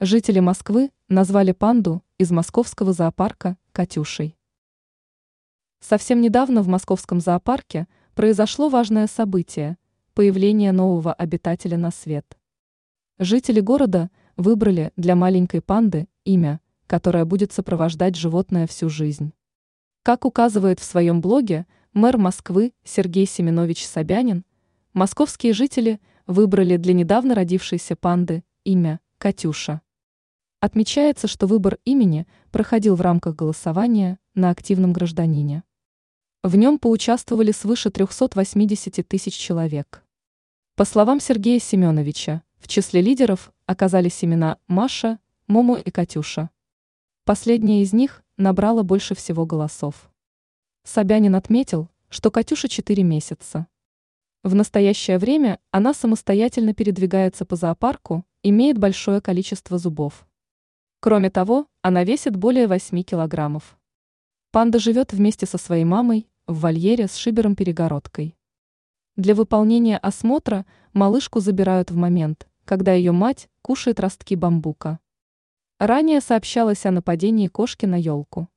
Жители Москвы назвали панду из московского зоопарка Катюшей. Совсем недавно в московском зоопарке произошло важное событие – появление нового обитателя на свет. Жители города выбрали для маленькой панды имя, которое будет сопровождать животное всю жизнь. Как указывает в своем блоге мэр Москвы Сергей Семенович Собянин, московские жители выбрали для недавно родившейся панды имя Катюша. Отмечается, что выбор имени проходил в рамках голосования на активном гражданине. В нем поучаствовали свыше 380 тысяч человек. По словам Сергея Семеновича, в числе лидеров оказались имена Маша, Мому и Катюша. Последняя из них набрала больше всего голосов. Собянин отметил, что Катюша 4 месяца. В настоящее время она самостоятельно передвигается по зоопарку, имеет большое количество зубов. Кроме того, она весит более 8 килограммов. Панда живет вместе со своей мамой в вольере с шибером-перегородкой. Для выполнения осмотра малышку забирают в момент, когда ее мать кушает ростки бамбука. Ранее сообщалось о нападении кошки на елку.